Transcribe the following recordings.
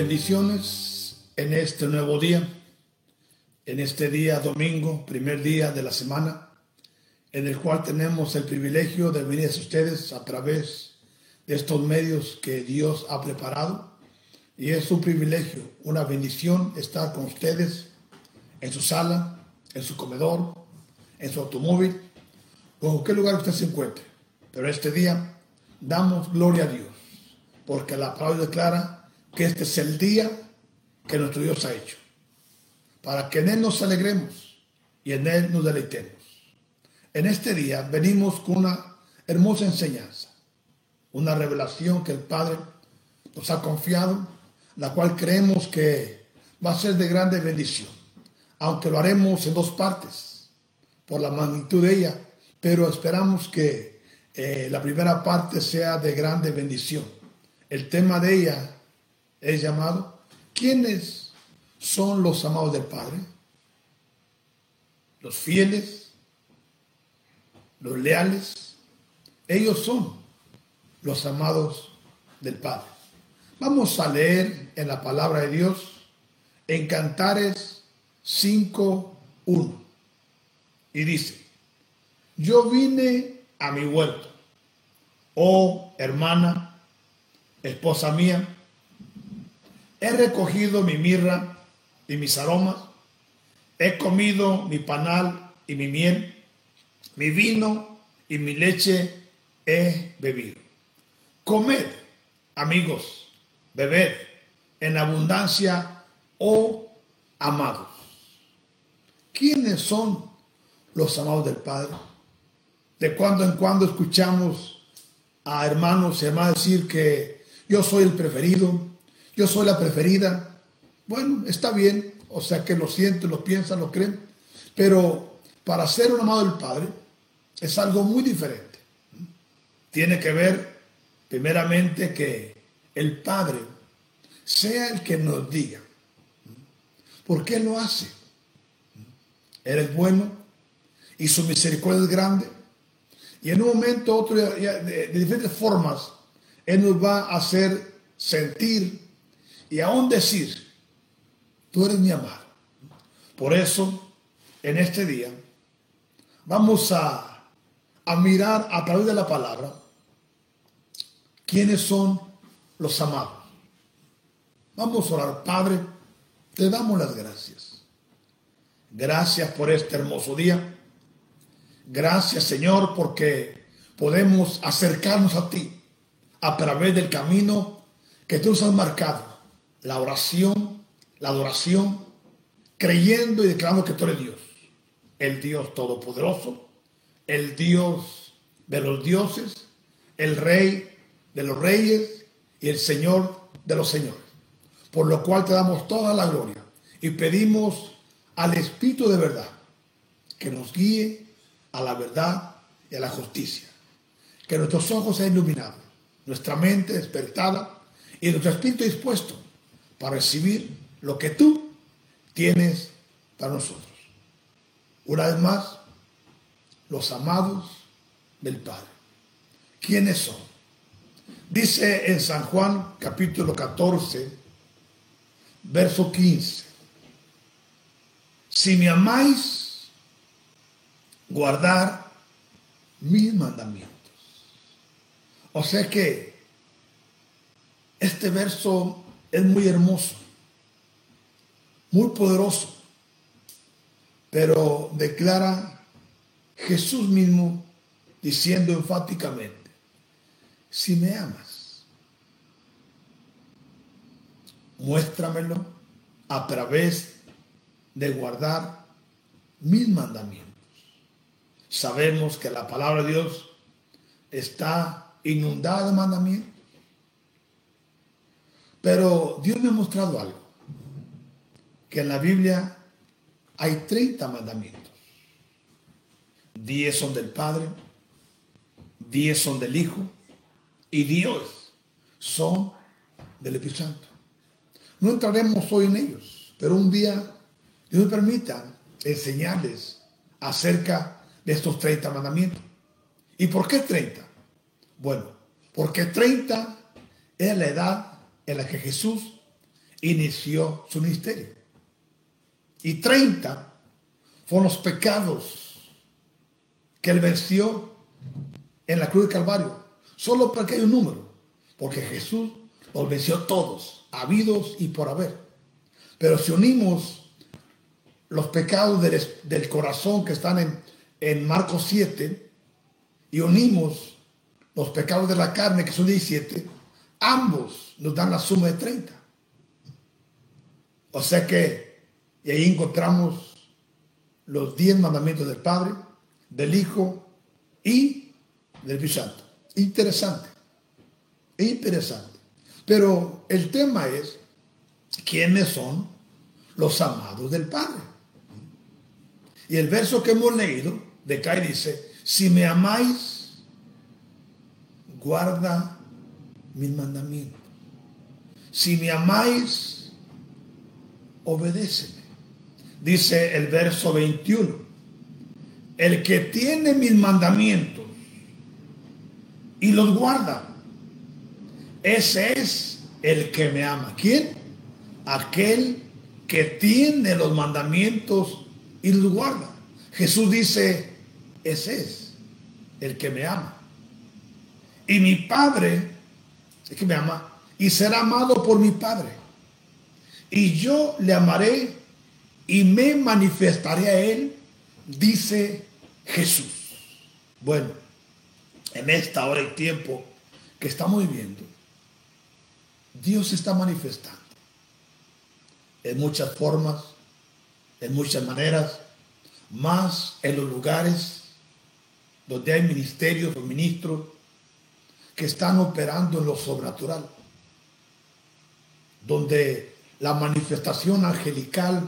Bendiciones en este nuevo día, en este día domingo, primer día de la semana, en el cual tenemos el privilegio de venir a ustedes a través de estos medios que Dios ha preparado. Y es un privilegio, una bendición estar con ustedes en su sala, en su comedor, en su automóvil o en cualquier lugar usted se encuentre. Pero este día damos gloria a Dios, porque la palabra declara que este es el día que nuestro Dios ha hecho, para que en Él nos alegremos y en Él nos deleitemos. En este día venimos con una hermosa enseñanza, una revelación que el Padre nos ha confiado, la cual creemos que va a ser de grande bendición, aunque lo haremos en dos partes, por la magnitud de ella, pero esperamos que eh, la primera parte sea de grande bendición. El tema de ella es llamado. ¿Quiénes son los amados del Padre? Los fieles, los leales. Ellos son los amados del Padre. Vamos a leer en la palabra de Dios en Cantares 5.1. Y dice, yo vine a mi huerto, oh hermana, esposa mía, He recogido mi mirra y mis aromas, he comido mi panal y mi miel, mi vino y mi leche he bebido. Comed, amigos, bebed en abundancia, oh amados. ¿Quiénes son los amados del Padre? De cuando en cuando escuchamos a hermanos y hermanas decir que yo soy el preferido, yo soy la preferida. Bueno, está bien, o sea que lo sienten, lo piensan, lo creen, pero para ser un amado del Padre es algo muy diferente. Tiene que ver primeramente que el Padre sea el que nos diga. ¿Por qué lo hace? Él es bueno y su misericordia es grande. Y en un momento otro, de, de diferentes formas, Él nos va a hacer sentir y aún decir, tú eres mi amado. Por eso, en este día, vamos a, a mirar a través de la palabra quiénes son los amados. Vamos a orar, Padre, te damos las gracias. Gracias por este hermoso día. Gracias, Señor, porque podemos acercarnos a ti a través del camino que tú nos has marcado la oración, la adoración, creyendo y declarando que tú eres Dios, el Dios todopoderoso, el Dios de los dioses, el Rey de los reyes y el Señor de los señores. Por lo cual te damos toda la gloria y pedimos al Espíritu de verdad que nos guíe a la verdad y a la justicia. Que nuestros ojos sean iluminados, nuestra mente despertada y nuestro espíritu dispuesto para recibir lo que tú tienes para nosotros. Una vez más, los amados del Padre. ¿Quiénes son? Dice en San Juan capítulo 14, verso 15. Si me amáis, guardar mis mandamientos. O sea que este verso es muy hermoso, muy poderoso, pero declara Jesús mismo diciendo enfáticamente, si me amas, muéstramelo a través de guardar mis mandamientos. Sabemos que la palabra de Dios está inundada de mandamientos. Pero Dios me ha mostrado algo, que en la Biblia hay 30 mandamientos. 10 son del Padre, 10 son del Hijo y Dios son del Espíritu Santo. No entraremos hoy en ellos, pero un día Dios me permita enseñarles acerca de estos 30 mandamientos. ¿Y por qué 30? Bueno, porque 30 es la edad en la que Jesús inició su ministerio. Y 30 fueron los pecados que él venció en la cruz de Calvario. Solo para que hay un número. Porque Jesús los venció todos, habidos y por haber. Pero si unimos los pecados del, corazón que están en, en Marcos 7 y unimos los pecados de la carne que son 17, ambos nos dan la suma de 30. O sea que, y ahí encontramos los 10 mandamientos del Padre, del Hijo y del Espíritu Santo. Interesante, interesante. Pero el tema es, ¿quiénes son los amados del Padre? Y el verso que hemos leído de Kai dice, si me amáis, guarda mis mandamientos. Si me amáis, obedéceme. Dice el verso 21, el que tiene mis mandamientos y los guarda, ese es el que me ama. ¿Quién? Aquel que tiene los mandamientos y los guarda. Jesús dice, ese es el que me ama. Y mi Padre, es que me ama, y será amado por mi Padre. Y yo le amaré y me manifestaré a él, dice Jesús. Bueno, en esta hora y tiempo que estamos viviendo, Dios se está manifestando en muchas formas, en muchas maneras, más en los lugares donde hay ministerios o ministros que están operando en lo sobrenatural, donde la manifestación angelical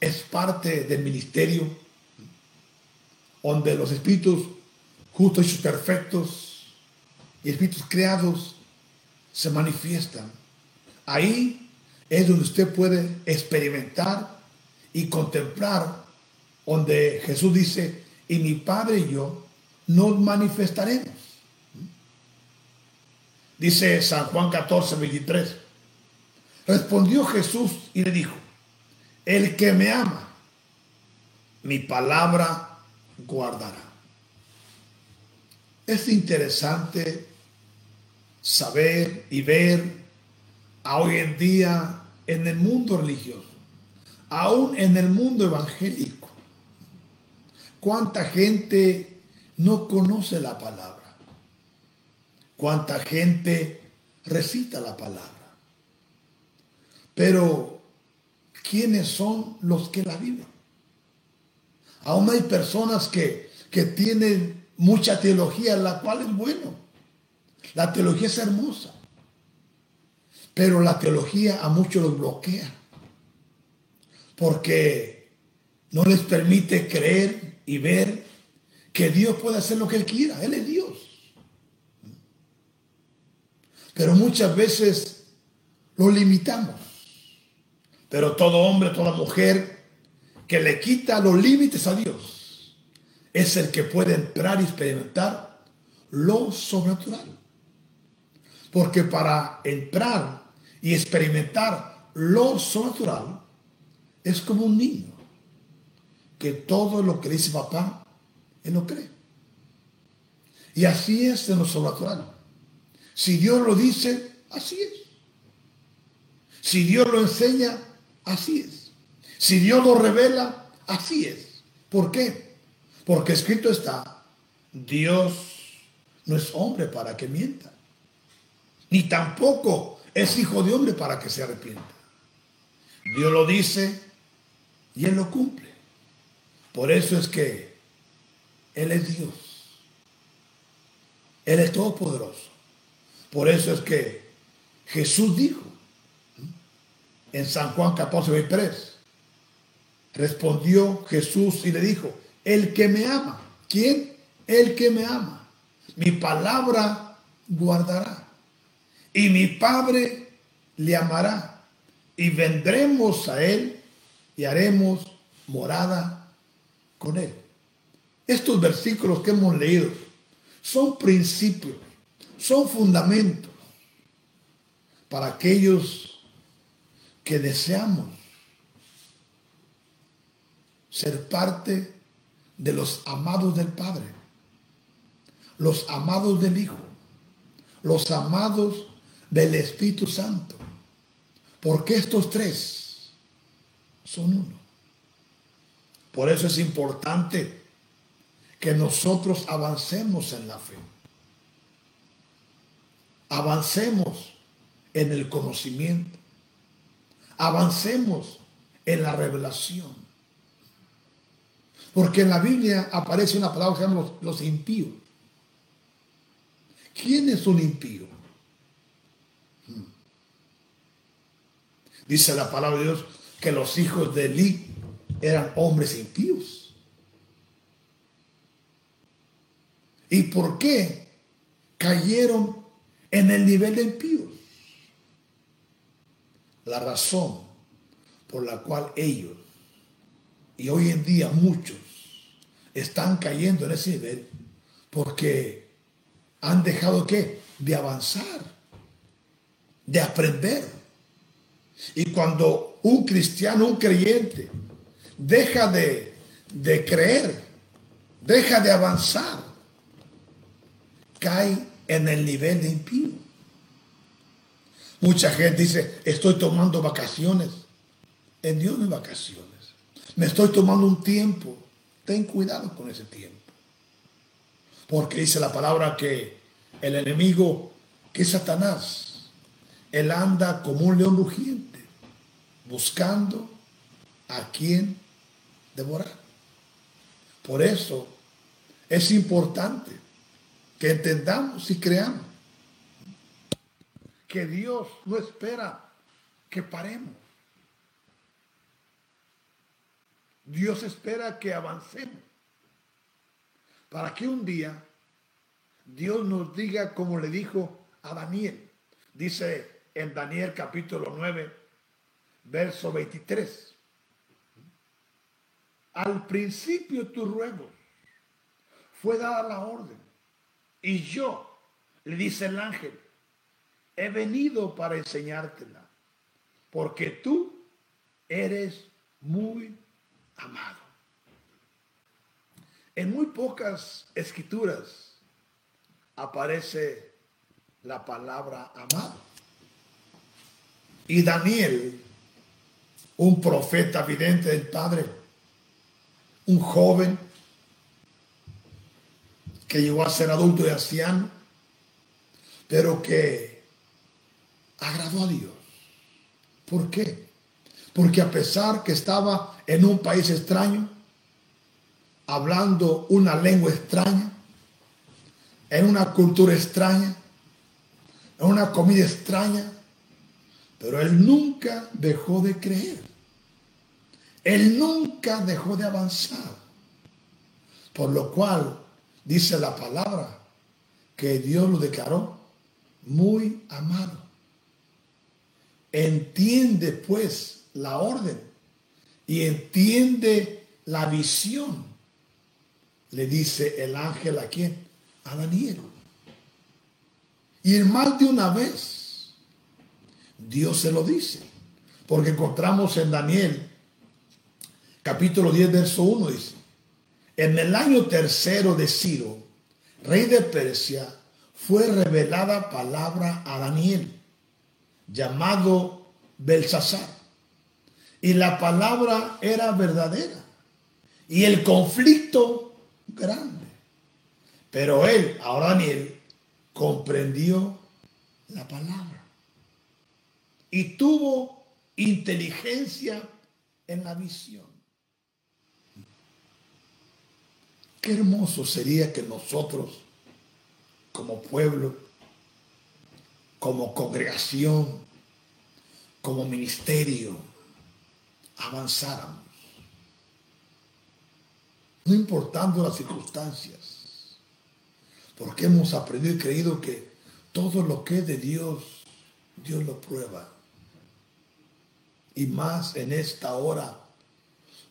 es parte del ministerio, donde los espíritus justos y perfectos y espíritus creados se manifiestan. Ahí es donde usted puede experimentar y contemplar, donde Jesús dice, y mi Padre y yo nos manifestaremos. Dice San Juan 14, 23. Respondió Jesús y le dijo, el que me ama, mi palabra guardará. Es interesante saber y ver a hoy en día en el mundo religioso, aún en el mundo evangélico, cuánta gente no conoce la palabra, cuánta gente recita la palabra. Pero quiénes son los que la viven. Aún hay personas que, que tienen mucha teología, la cual es bueno. La teología es hermosa. Pero la teología a muchos los bloquea. Porque no les permite creer y ver que Dios puede hacer lo que Él quiera. Él es Dios. Pero muchas veces lo limitamos. Pero todo hombre, toda mujer que le quita los límites a Dios es el que puede entrar y experimentar lo sobrenatural. Porque para entrar y experimentar lo sobrenatural es como un niño que todo lo que dice papá, él lo cree. Y así es en lo sobrenatural. Si Dios lo dice, así es. Si Dios lo enseña, Así es. Si Dios lo revela, así es. ¿Por qué? Porque escrito está, Dios no es hombre para que mienta, ni tampoco es hijo de hombre para que se arrepienta. Dios lo dice y Él lo cumple. Por eso es que Él es Dios. Él es todopoderoso. Por eso es que Jesús dijo, en San Juan 14, 23. Respondió Jesús y le dijo, el que me ama. ¿Quién? El que me ama. Mi palabra guardará. Y mi Padre le amará. Y vendremos a él y haremos morada con él. Estos versículos que hemos leído son principios, son fundamentos para aquellos que deseamos ser parte de los amados del Padre, los amados del Hijo, los amados del Espíritu Santo. Porque estos tres son uno. Por eso es importante que nosotros avancemos en la fe. Avancemos en el conocimiento. Avancemos en la revelación. Porque en la Biblia aparece una palabra que se llama los, impíos. ¿Quién es un impío? Hmm. Dice la palabra de Dios que los hijos de Eli eran hombres impíos. ¿Y por qué cayeron en el nivel de impíos? La razón por la cual ellos, y hoy en día muchos, están cayendo en ese nivel, porque han dejado que de avanzar, de aprender. Y cuando un cristiano, un creyente, deja de, de creer, deja de avanzar, cae en el nivel de impío. Mucha gente dice, estoy tomando vacaciones. En Dios no hay vacaciones. Me estoy tomando un tiempo. Ten cuidado con ese tiempo. Porque dice la palabra que el enemigo, que es Satanás, él anda como un león rugiente, buscando a quien devorar. Por eso es importante que entendamos y creamos que Dios no espera que paremos. Dios espera que avancemos para que un día Dios nos diga como le dijo a Daniel. Dice en Daniel capítulo 9, verso 23. Al principio tu ruego fue dada la orden. Y yo, le dice el ángel, he venido para enseñártela, porque tú eres muy amado. En muy pocas escrituras aparece la palabra amado. Y Daniel, un profeta vidente del Padre, un joven que llegó a ser adulto y anciano, pero que agradó a Dios. ¿Por qué? Porque a pesar que estaba en un país extraño, hablando una lengua extraña, en una cultura extraña, en una comida extraña, pero él nunca dejó de creer. Él nunca dejó de avanzar. Por lo cual dice la palabra que Dios lo declaró muy amado. Entiende pues la orden y entiende la visión. Le dice el ángel a quien? a Daniel. Y más de una vez, Dios se lo dice. Porque encontramos en Daniel, capítulo 10, verso 1, dice, en el año tercero de Ciro, rey de Persia, fue revelada palabra a Daniel, llamado Belsasar. Y la palabra era verdadera. Y el conflicto grande. Pero él, ahora Daniel, comprendió la palabra y tuvo inteligencia en la visión. Qué hermoso sería que nosotros, como pueblo, como congregación, como ministerio, avanzáramos. No importando las circunstancias porque hemos aprendido y creído que todo lo que es de Dios, Dios lo prueba. Y más en esta hora,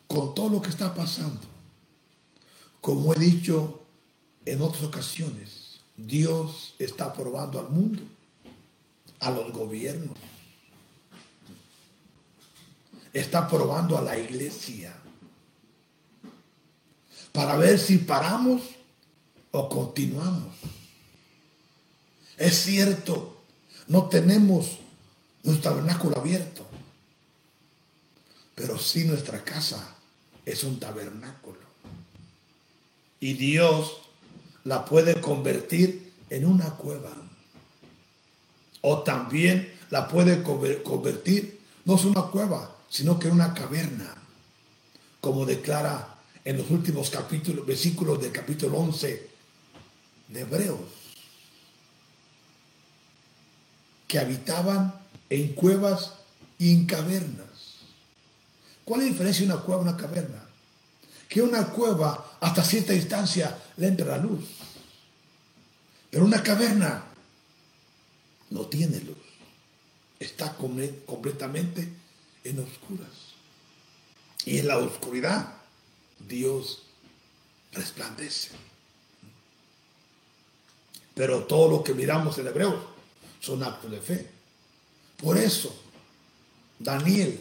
con todo lo que está pasando. Como he dicho en otras ocasiones, Dios está probando al mundo a los gobiernos. Está probando a la iglesia para ver si paramos o continuamos. Es cierto, no tenemos nuestro tabernáculo abierto, pero sí nuestra casa es un tabernáculo. Y Dios la puede convertir en una cueva. O también la puede convertir, no es una cueva, sino que en una caverna, como declara en los últimos capítulos, versículos del capítulo 11 de Hebreos, que habitaban en cuevas y en cavernas. ¿Cuál es la diferencia de una cueva y una caverna? Que una cueva hasta cierta distancia le entra la luz. Pero una caverna no tiene luz. Está completamente en oscuras. Y en la oscuridad Dios resplandece. Pero todo lo que miramos en hebreo son actos de fe. Por eso, Daniel,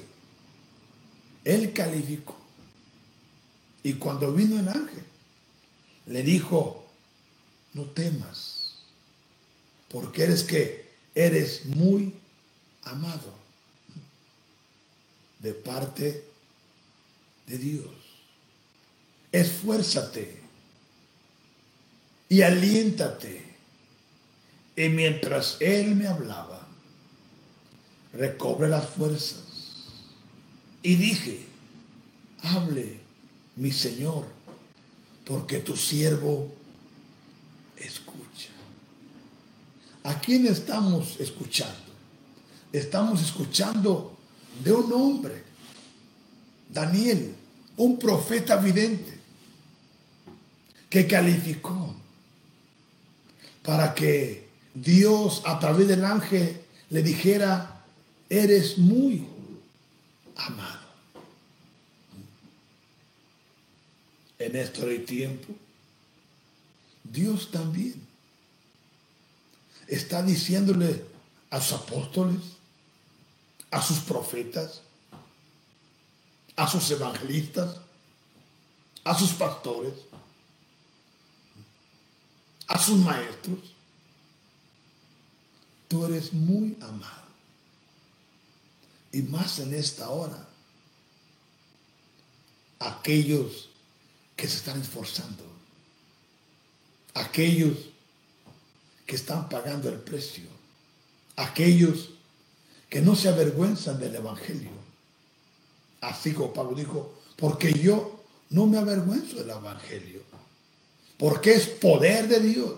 él calificó. Y cuando vino el ángel, le dijo, no temas, porque eres que eres muy amado de parte de Dios esfuérzate y aliéntate. Y mientras él me hablaba, recobre las fuerzas. Y dije, hable mi Señor, porque tu siervo escucha. ¿A quién estamos escuchando? Estamos escuchando de un hombre, Daniel, un profeta vidente que calificó para que Dios a través del ángel le dijera, eres muy amado. En este tiempo, Dios también está diciéndole a sus apóstoles, a sus profetas, a sus evangelistas, a sus pastores, a sus maestros, tú eres muy amado. Y más en esta hora, aquellos que se están esforzando, aquellos que están pagando el precio, aquellos que no se avergüenzan del Evangelio. Así como Pablo dijo, porque yo no me avergüenzo del Evangelio porque es poder de Dios.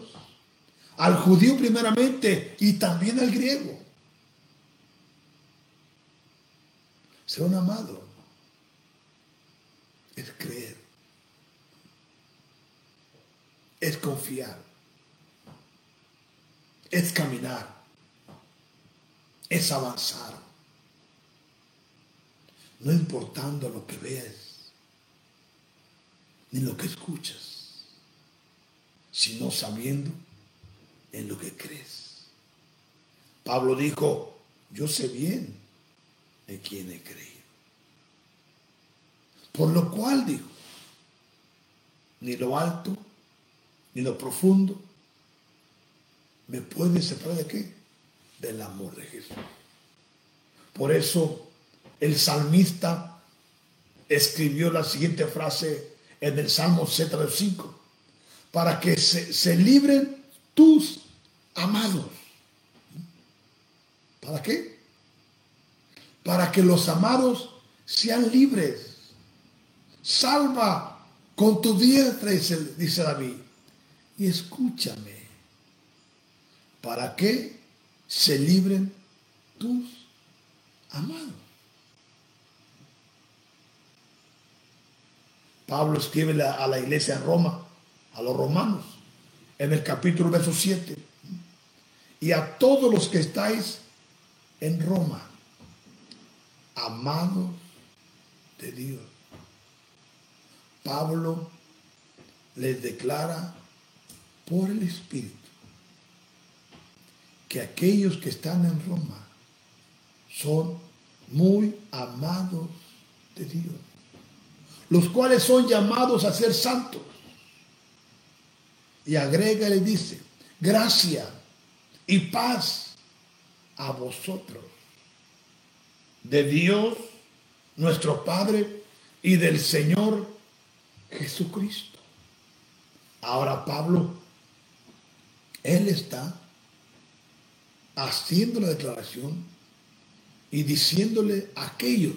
Al judío primeramente y también al griego. Ser un amado es creer, es confiar, es caminar, es avanzar, no importando lo que ves ni lo que escuchas sino sabiendo en lo que crees. Pablo dijo, yo sé bien en quién he creído. Por lo cual dijo, ni lo alto, ni lo profundo, me puede separar de qué? Del amor de Jesús. Por eso el salmista escribió la siguiente frase en el Salmo 75 para que se, libren tus amados. ¿Para qué? Para que los amados sean libres. Salva con tu diestra, dice David. Y escúchame. ¿Para que se libren tus amados? Pablo escribe a la iglesia en Roma a los romanos, en el capítulo verso 7. Y a todos los que estáis en Roma, amados de Dios. Pablo les declara por el Espíritu que aquellos que están en Roma son muy amados de Dios, los cuales son llamados a ser santos. Y agrega y le dice, gracia y paz a vosotros, de Dios nuestro Padre y del Señor Jesucristo. Ahora Pablo, él está haciendo la declaración y diciéndole a aquellos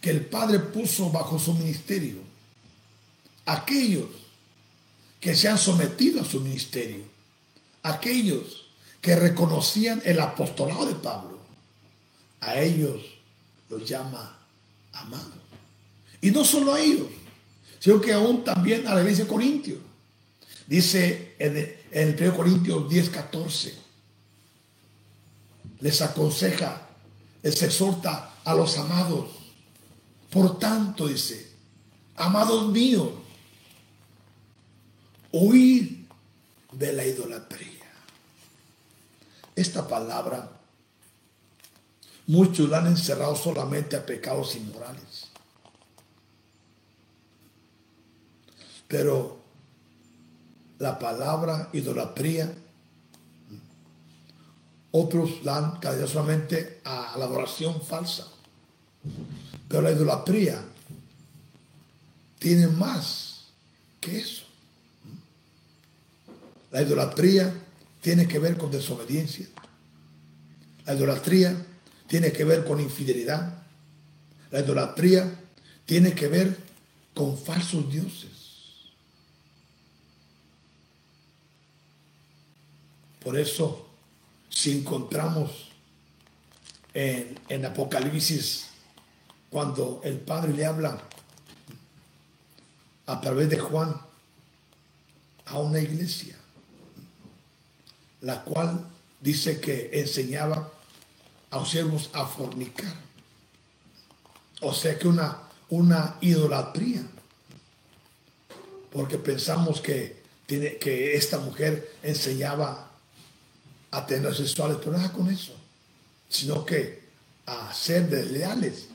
que el Padre puso bajo su ministerio, aquellos que se han sometido a su ministerio, aquellos que reconocían el apostolado de Pablo, a ellos los llama amados. Y no solo a ellos, sino que aún también a la iglesia de Corintios. Dice en el, 1 Corintios 10, 14, les aconseja, les exhorta a los amados. Por tanto, dice, amados míos, huir de la idolatría. Esta palabra, muchos la han encerrado solamente a pecados inmorales. Pero la palabra idolatría, otros caído solamente a la adoración falsa. Pero la idolatría tiene más que eso. La idolatría tiene que ver con desobediencia. La idolatría tiene que ver con infidelidad. La idolatría tiene que ver con falsos dioses. Por eso, si encontramos en, Apocalipsis, cuando el Padre le habla a través de Juan a una iglesia, la cual dice que enseñaba a los siervos a fornicar. O sea que una, una idolatría. Porque pensamos que, tiene, que esta mujer enseñaba a tener sexuales, pero nada con eso, sino que a ser desleales.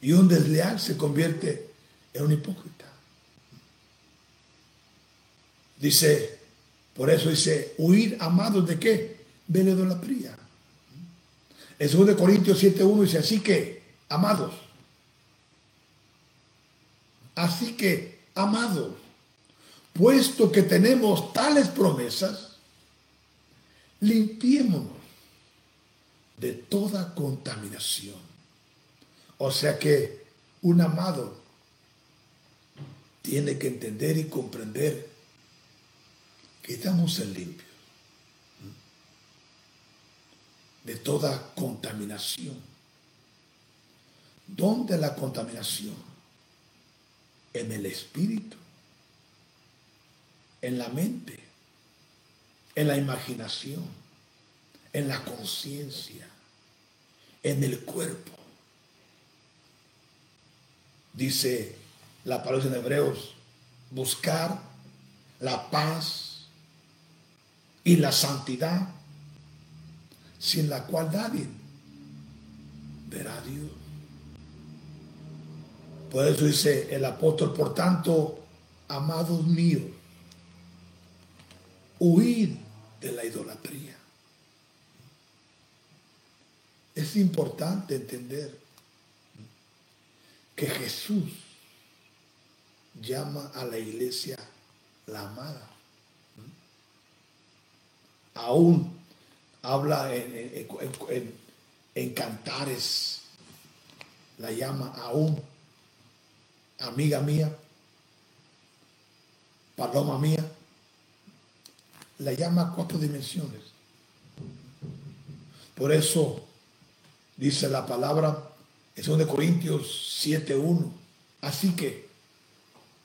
Y un desleal se convierte en un hipócrita. Dice por eso dice, huir amados de qué? De la idolatría. En 2 Corintios 7.1 dice, así que, amados. Así que, amados, puesto que tenemos tales promesas, limpiémonos de toda contaminación. O sea que un amado tiene que entender y comprender que estamos en limpio de toda contaminación. ¿Dónde la contaminación? En el espíritu, en la mente, en la imaginación, en la conciencia, en el cuerpo. Dice la palabra en Hebreos, buscar la paz y la santidad, sin la cual nadie verá a Dios. Por eso dice el apóstol, por tanto, amados míos, huir de la idolatría. Es importante entender que Jesús llama a la iglesia la amada aún habla en, cantares, la llama aún amiga mía, paloma mía, la llama cuatro dimensiones. Por eso dice la palabra en de Corintios 7.1. Así que,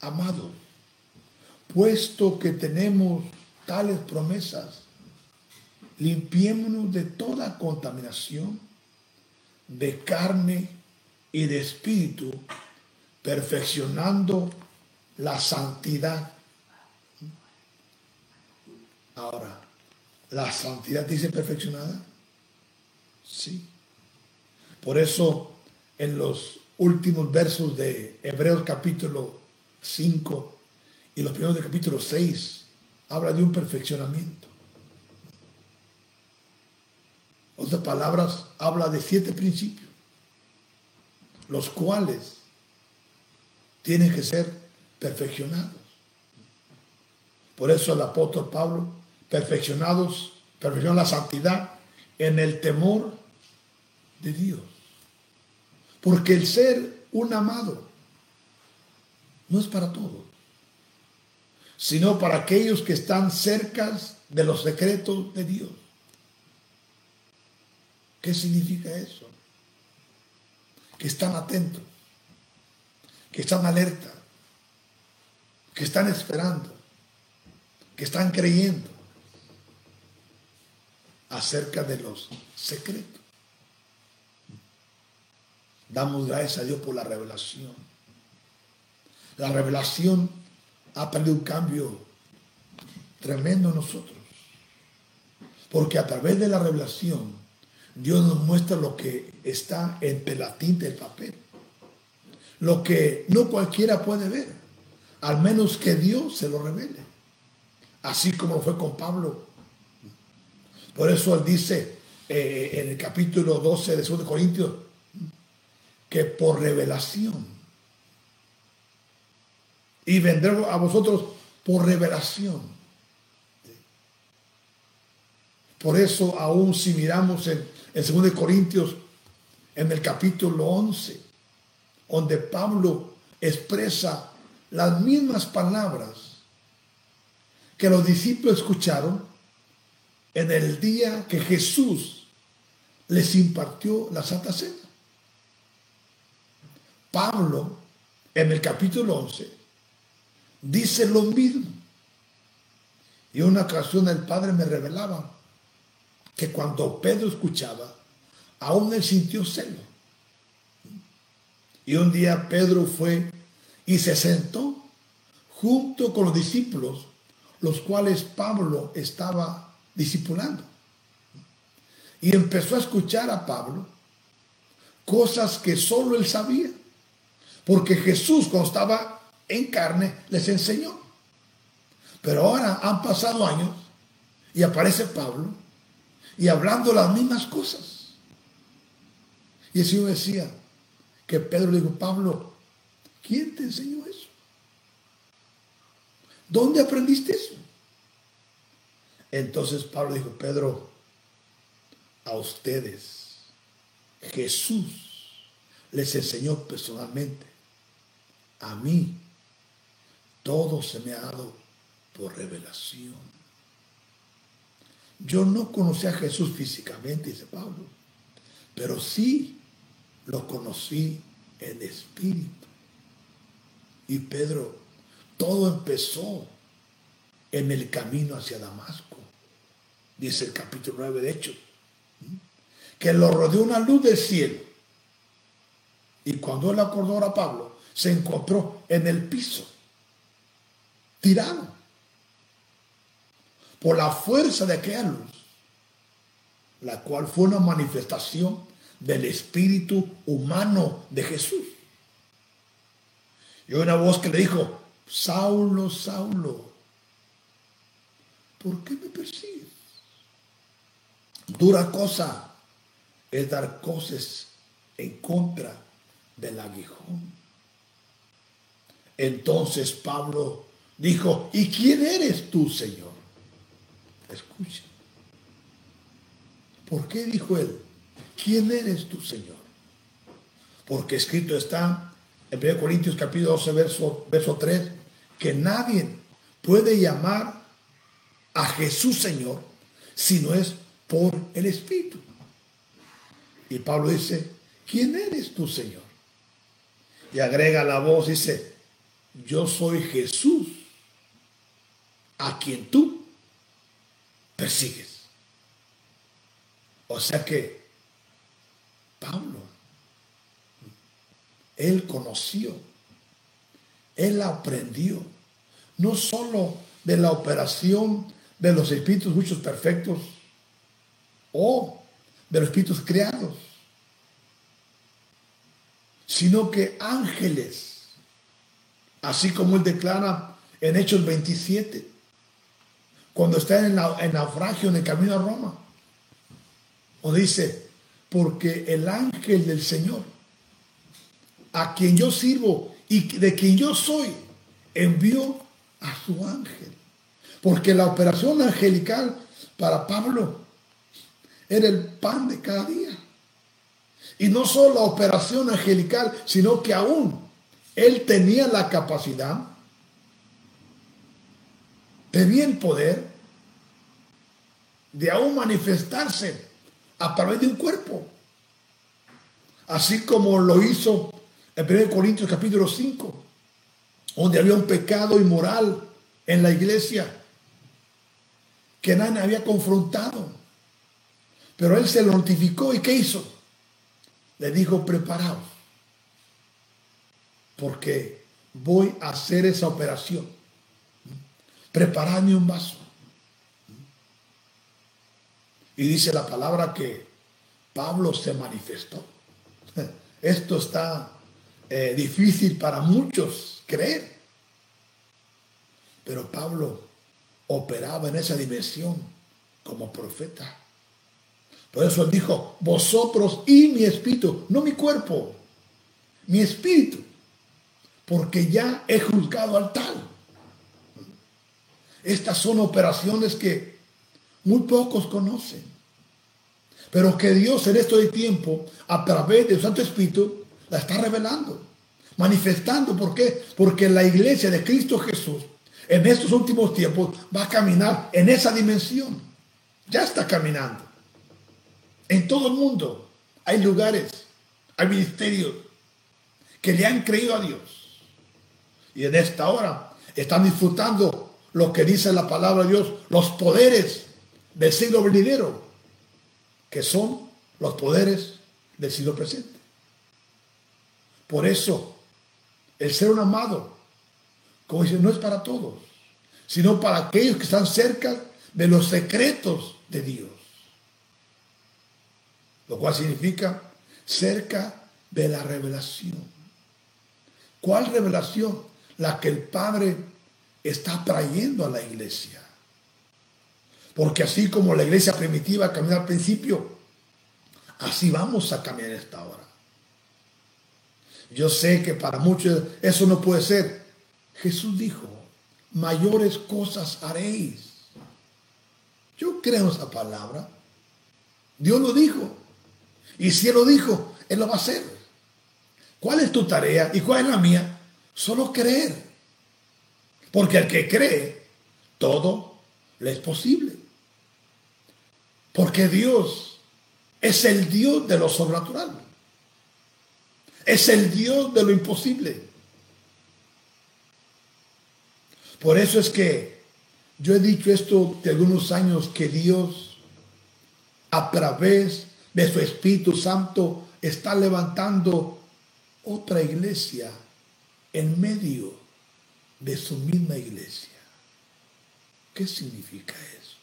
amados, puesto que tenemos tales promesas, limpiémonos de toda contaminación de carne y de espíritu, perfeccionando la santidad. Ahora, ¿La santidad dice perfeccionada? Sí. Por eso en los últimos versos de Hebreos capítulo 5 y los primeros del capítulo 6 habla de un perfeccionamiento. Otras palabras, habla de siete principios, los cuales tienen que ser perfeccionados. Por eso el apóstol Pablo, perfeccionados, perfeccionó la santidad en el temor de Dios. Porque el ser un amado no es para todos, sino para aquellos que están cerca de los secretos de Dios. ¿Qué significa eso? Que están atentos, que están alerta, que están esperando, que están creyendo acerca de los secretos. Damos gracias a Dios por la revelación. La revelación ha perdido un cambio tremendo en nosotros. Porque a través de la revelación, Dios nos muestra lo que está entre la tinta y el papel. Lo que no cualquiera puede ver, al menos que Dios se lo revele. Así como fue con Pablo. Por eso él dice eh, en el capítulo 12 de 2 Corintios, que por revelación. Y vendré a vosotros por revelación. Por eso aún si miramos en, en 2 Corintios, en el capítulo 11, donde Pablo expresa las mismas palabras que los discípulos escucharon en el día que Jesús les impartió la Santa Cena. Pablo, en el capítulo 11, dice lo mismo. Y una ocasión el Padre me revelaba que cuando Pedro escuchaba, aún él sintió celo. Y un día Pedro fue y se sentó junto con los discípulos, los cuales Pablo estaba discipulando. Y empezó a escuchar a Pablo cosas que solo él sabía. Porque Jesús, cuando estaba en carne, les enseñó. Pero ahora han pasado años y aparece Pablo y hablando las mismas cosas. Y el Señor decía que Pedro le dijo, Pablo, ¿quién te enseñó eso? ¿Dónde aprendiste eso? Entonces Pablo dijo, Pedro, a ustedes Jesús les enseñó personalmente a mí todo se me ha dado por revelación. Yo no conocí a Jesús físicamente, dice Pablo, pero sí lo conocí en espíritu. Y Pedro, todo empezó en el camino hacia Damasco, dice el capítulo 9 de Hechos, que lo rodeó una luz del cielo. Y cuando él acordó a Pablo, se encontró en el piso, tirado, por la fuerza de aquella luz, la cual fue una manifestación del espíritu humano de Jesús. Y una voz que le dijo, Saulo, Saulo, ¿por qué me persigues? Dura cosa es dar cosas en contra del aguijón. Entonces Pablo dijo, ¿y quién eres tú, Señor? Escucha. ¿Por qué dijo él? ¿Quién eres tú, Señor? Porque escrito está en 1 Corintios capítulo 12, verso, verso 3, que nadie puede llamar a Jesús Señor si no es por el Espíritu. Y Pablo dice, ¿quién eres tú, Señor? Y agrega la voz, dice, yo soy Jesús a quien tú persigues. O sea que Pablo, él conoció, él aprendió, no solo de la operación de los espíritus muchos perfectos o de los espíritus creados, sino que ángeles, así como él declara en Hechos 27, cuando está en, el naufragio en el camino a Roma, o dice, porque el ángel del Señor, a quien yo sirvo y de quien yo soy, envió a su ángel. Porque la operación angelical para Pablo era el pan de cada día. Y no solo la operación angelical, sino que aún él tenía la capacidad, tenía el poder de aún manifestarse a través de un cuerpo. Así como lo hizo en 1 Corintios capítulo 5, donde había un pecado inmoral en la iglesia que nadie había confrontado. Pero él se lo notificó y ¿qué hizo? Le dijo, preparaos, porque voy a hacer esa operación. Preparadme un vaso. Y dice la palabra que Pablo se manifestó. Esto está eh, difícil para muchos creer. Pero Pablo operaba en esa dimensión como profeta. Por eso él dijo, vosotros y mi espíritu, no mi cuerpo, mi espíritu, porque ya he juzgado al tal. Estas son operaciones que muy pocos conocen, pero que Dios en esto de tiempo, a través del Santo Espíritu, la está revelando, manifestando. ¿Por qué? Porque la iglesia de Cristo Jesús en estos últimos tiempos va a caminar en esa dimensión. Ya está caminando. En todo el mundo hay lugares, hay ministerios que le han creído a Dios. Y en esta hora están disfrutando lo que dice la palabra de Dios, los poderes del siglo venidero, que son los poderes del siglo presente. Por eso, el ser un amado, como dice, no es para todos, sino para aquellos que están cerca de los secretos de Dios. Lo cual significa cerca de la revelación. ¿Cuál revelación? La que el Padre está trayendo a la iglesia. Porque así como la iglesia primitiva caminó al principio, así vamos a caminar esta hora. Yo sé que para muchos eso no puede ser. Jesús dijo, mayores cosas haréis. Yo creo esa palabra. Dios lo dijo. Y si Él lo dijo, Él lo va a hacer. ¿Cuál es tu tarea y cuál es la mía? Solo creer. Porque al que cree, todo le es posible. Porque Dios es el Dios de lo sobrenatural. Es el Dios de lo imposible. Por eso es que yo he dicho esto de algunos años que Dios a través de su Espíritu Santo está levantando otra iglesia en medio de su misma iglesia. ¿Qué significa eso?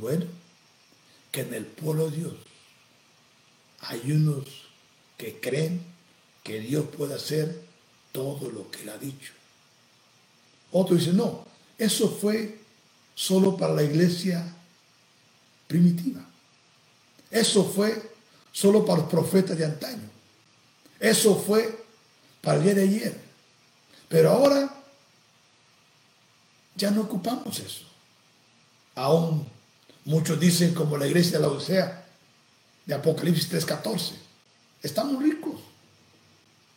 Bueno, que en el pueblo de Dios hay unos que creen que Dios puede hacer todo lo que él ha dicho. Otro dice, no, eso fue solo para la iglesia primitiva. Eso fue solo para los profetas de antaño. Eso fue para el día de ayer. Pero ahora ya no ocupamos eso. Aún muchos dicen como la iglesia de la Odisea de Apocalipsis 3:14. Estamos ricos.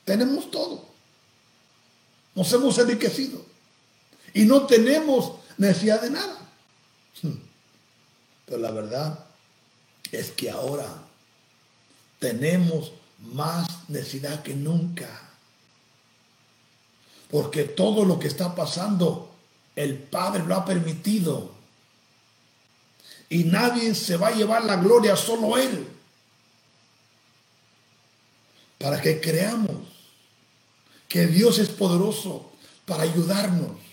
Tenemos todo. Nos hemos enriquecido. Y no tenemos necesidad de nada. Hmm. Pero la verdad es que ahora tenemos más necesidad que nunca. Porque todo lo que está pasando, el Padre lo ha permitido. Y nadie se va a llevar la gloria, solo Él. Para que creamos que Dios es poderoso para ayudarnos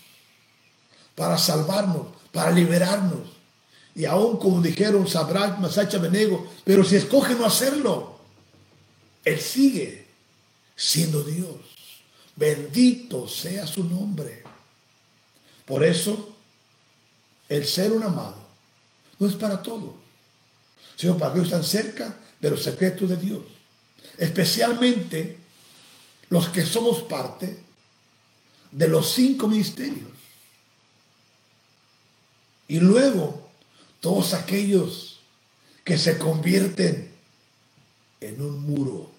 para salvarnos, para liberarnos. Y aún como dijeron Sabrach, Masacha Benego, pero si escoge no hacerlo, Él sigue siendo Dios. Bendito sea su nombre. Por eso, el ser un amado no es para todos, sino para que están cerca de los secretos de Dios. Especialmente los que somos parte de los cinco ministerios. Y luego todos aquellos que se convierten en un muro,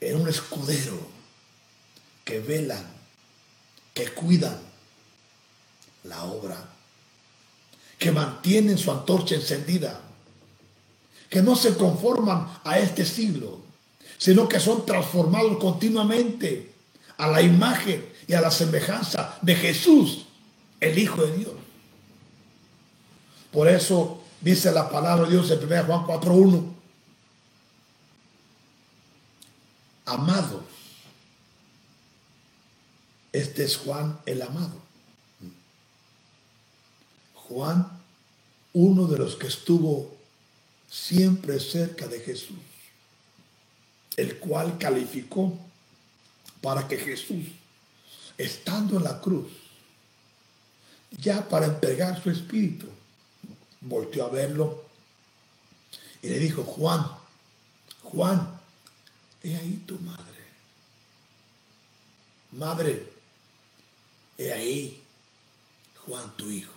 en un escudero, que velan, que cuidan la obra, que mantienen su antorcha encendida, que no se conforman a este siglo, sino que son transformados continuamente a la imagen y a la semejanza de Jesús, el Hijo de Dios. Por eso dice la palabra de Dios en 1 Juan 4.1. Amados. Este es Juan el amado. Juan, uno de los que estuvo siempre cerca de Jesús, el cual calificó para que Jesús, estando en la cruz, ya para entregar su espíritu, volteó a verlo y le dijo, Juan, Juan, he ahí tu madre. Madre, he ahí Juan tu hijo.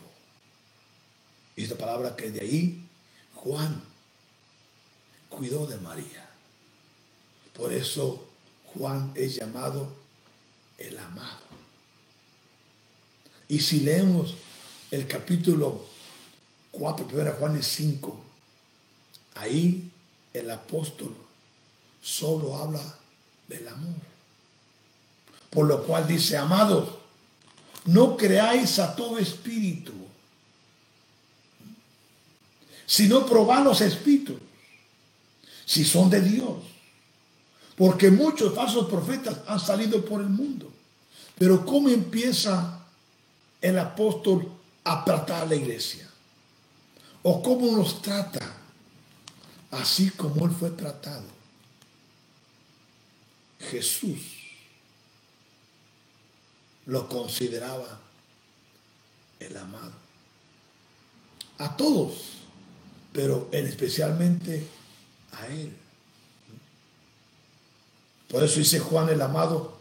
Y esta palabra que de ahí Juan cuidó de María. Por eso Juan es llamado el amado. Y si leemos el capítulo 4, 1 Juan 5, ahí el apóstol solo habla del amor. Por lo cual dice, amados, no creáis a todo espíritu, sino probad los espíritus, si son de Dios. Porque muchos falsos profetas han salido por el mundo. Pero ¿cómo empieza el apóstol a tratar la iglesia? O cómo nos trata, así como Él fue tratado. Jesús lo consideraba el amado. A todos, pero en especialmente a Él. Por eso dice Juan el amado,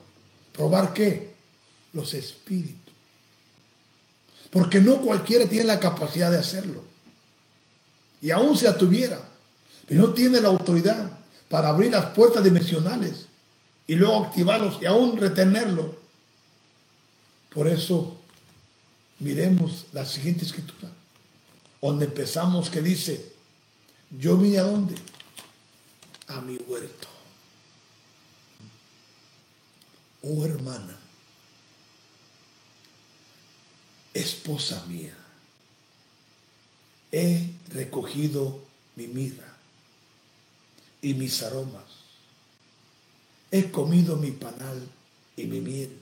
probar qué? Los espíritus. Porque no cualquiera tiene la capacidad de hacerlo y aún se tuviera, pero no tiene la autoridad para abrir las puertas dimensionales y luego activarlos y aún retenerlo. Por eso, miremos la siguiente escritura, donde empezamos que dice, yo vine a dónde? A mi huerto. Oh hermana, esposa mía he recogido mi mirra y mis aromas. He comido mi panal y mi miel.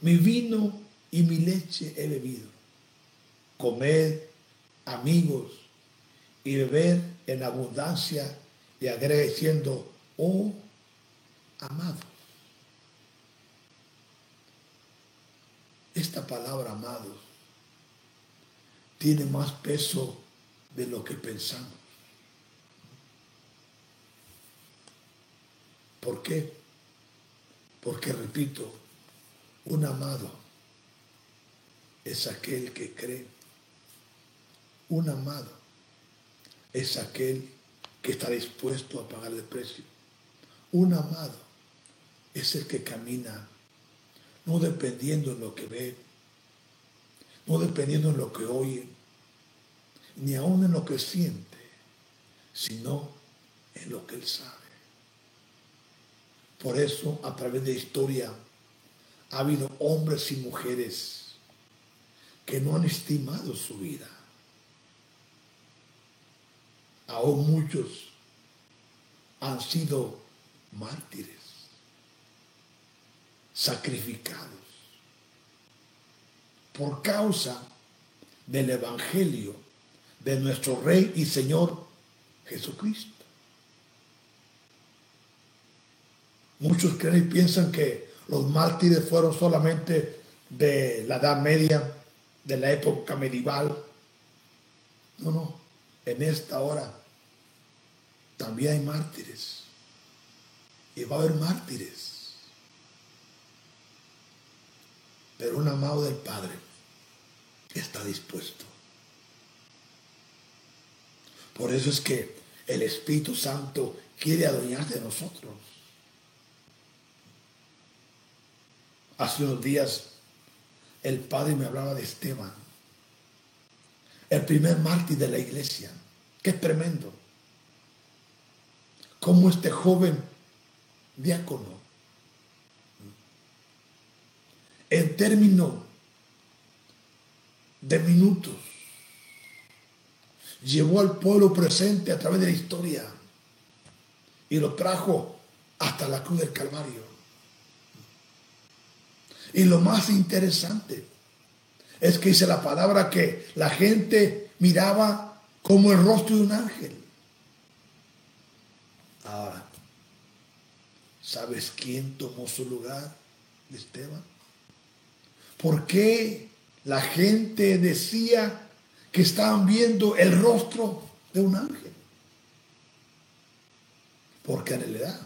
Mi vino y mi leche he bebido. Comed, amigos, y beber en abundancia y agrega diciendo, oh, amado. Esta palabra, amados, tiene más peso de lo que pensamos. ¿Por qué? Porque, repito, un amado es aquel que cree. Un amado es aquel que está dispuesto a pagar el precio. Un amado es el que camina no dependiendo de lo que ve, no dependiendo de lo que oye, ni aún en lo que siente, sino en lo que él sabe. Por eso, a través de la historia, ha habido hombres y mujeres que no han estimado su vida. Aún muchos han sido mártires, sacrificados por causa del Evangelio de nuestro Rey y Señor Jesucristo. Muchos creen y piensan que los mártires fueron solamente de la Edad Media, de la época medieval. No, no, en esta hora también hay mártires. Y va a haber mártires. Pero un amado del Padre está dispuesto. Por eso es que el Espíritu Santo quiere adueñarse de nosotros. Hace unos días el Padre me hablaba de Esteban, el primer mártir de la iglesia. Qué tremendo. Cómo este joven diácono, en términos de minutos, llevó al pueblo presente a través de la historia y lo trajo hasta la cruz del Calvario. Y lo más interesante es que dice la palabra que la gente miraba como el rostro de un ángel. Ahora, ¿sabes quién tomó su lugar Esteban? ¿Por qué la gente decía que estaban viendo el rostro de un ángel. Porque en realidad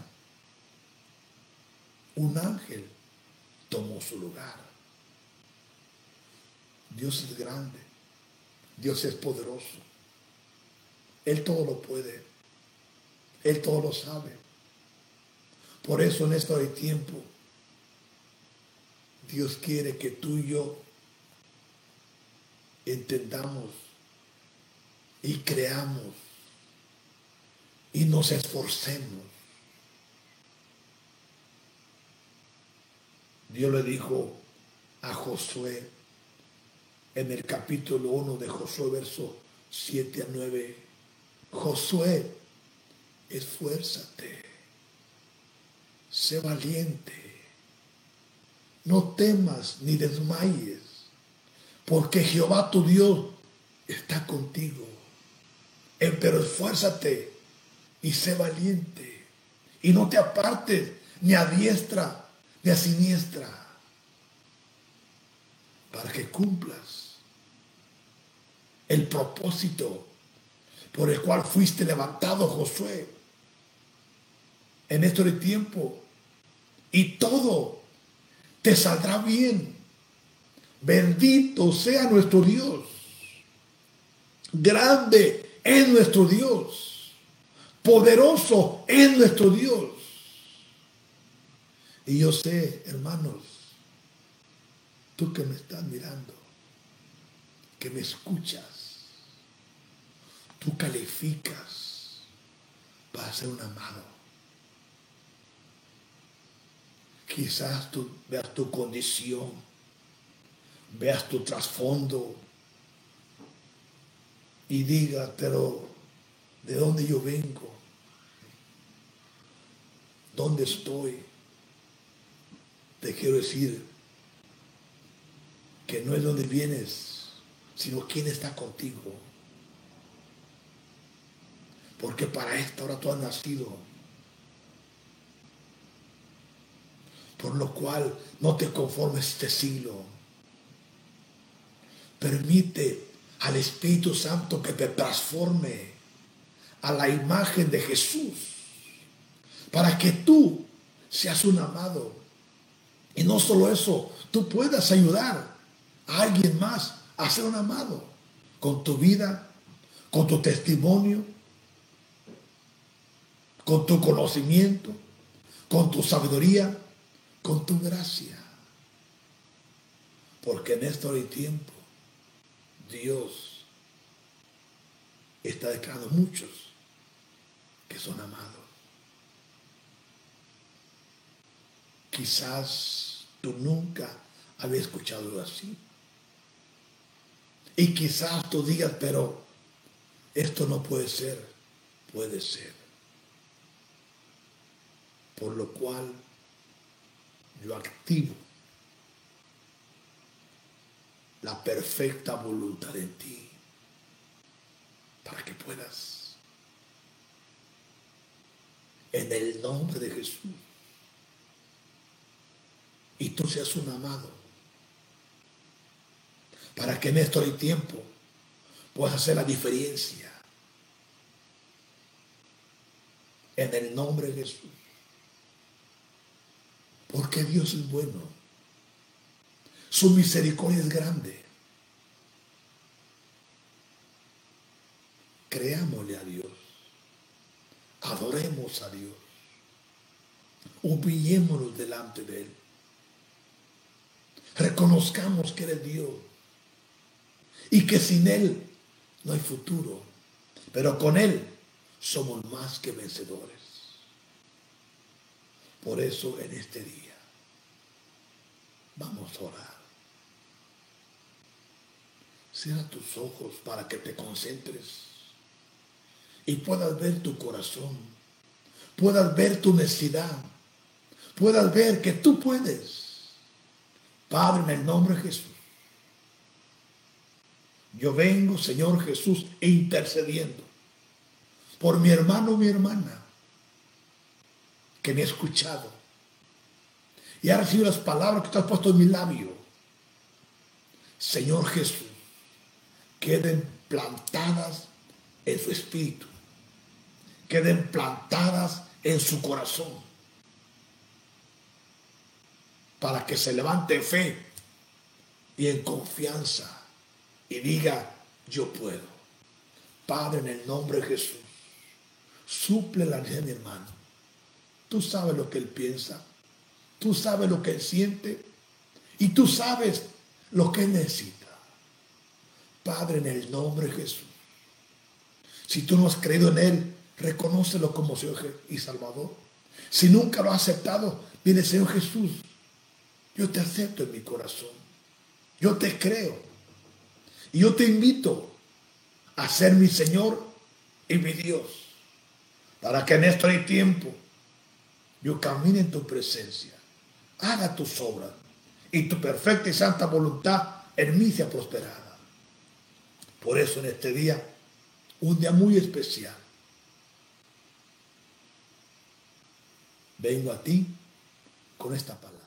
un ángel tomó su lugar. Dios es grande, Dios es poderoso, Él todo lo puede, Él todo lo sabe. Por eso en este tiempo Dios quiere que tú y yo entendamos y creamos y nos esforcemos. Dios le dijo a Josué en el capítulo 1 de Josué, verso 7 a 9, Josué, esfuérzate, sé valiente, no temas ni desmayes porque Jehová tu Dios está contigo. Eh, pero esfuérzate y sé valiente. Y no te apartes ni a diestra ni a siniestra. Para que cumplas el propósito por el cual fuiste levantado, Josué, en este tiempo. Y todo te saldrá bien Bendito sea nuestro Dios. Grande es nuestro Dios. Poderoso es nuestro Dios. Y yo sé, hermanos, tú que me estás mirando, que me escuchas, tú calificas para ser un amado. Quizás tú veas tu condición veas tu trasfondo y diga, pero ¿de dónde yo vengo? ¿Dónde estoy? Te quiero decir que no es donde vienes, sino quién está contigo. Porque para esta hora tú has nacido. Por lo cual no te conformes este siglo Permite al Espíritu Santo que te transforme a la imagen de Jesús para que tú seas un amado. Y no solo eso, tú puedas ayudar a alguien más a ser un amado con tu vida, con tu testimonio, con tu conocimiento, con tu sabiduría, con tu gracia. Porque en esto hay tiempo Dios está declarando muchos que son amados. Quizás tú nunca habías escuchado así. Y quizás tú digas, pero esto no puede ser. Puede ser. Por lo cual yo activo la perfecta voluntad en ti para que puedas en el nombre de Jesús y tú seas un amado para que en esto hay tiempo puedas hacer la diferencia en el nombre de Jesús. Porque Dios es bueno su misericordia es grande. Creámosle a Dios. Adoremos a Dios. Humillémonos delante de Él. Reconozcamos que eres Dios y que sin Él no hay futuro, pero con Él somos más que vencedores. Por eso en este día vamos a orar. Cierra tus ojos para que te concentres y puedas ver tu corazón, puedas ver tu necesidad, puedas ver que tú puedes Padre, en el nombre de Jesús, yo vengo, Señor Jesús, intercediendo por mi hermano o mi hermana que me ha escuchado y ha recibido las palabras que te has puesto en mi labio. Señor Jesús, queden plantadas en su espíritu, queden plantadas en su corazón para que se levante fe y en confianza y diga, yo puedo. Padre, en el nombre de Jesús, suple la necesidad mi hermano. Tú sabes lo que él piensa, tú sabes lo que él siente y tú sabes lo que él necesita. Padre, en el nombre de Jesús, si tú no has creído en él, reconócelo como Señor y Salvador. Si nunca lo has aceptado, viene Señor Jesús, yo te acepto en mi corazón. Yo te creo. Y yo te invito a ser mi Señor y mi Dios. Para que en este tiempo yo camine en tu presencia. Haga tus obras. Y tu perfecta y santa voluntad en mí sea prosperada. Por eso en este día, un día muy especial, vengo a ti con esta palabra.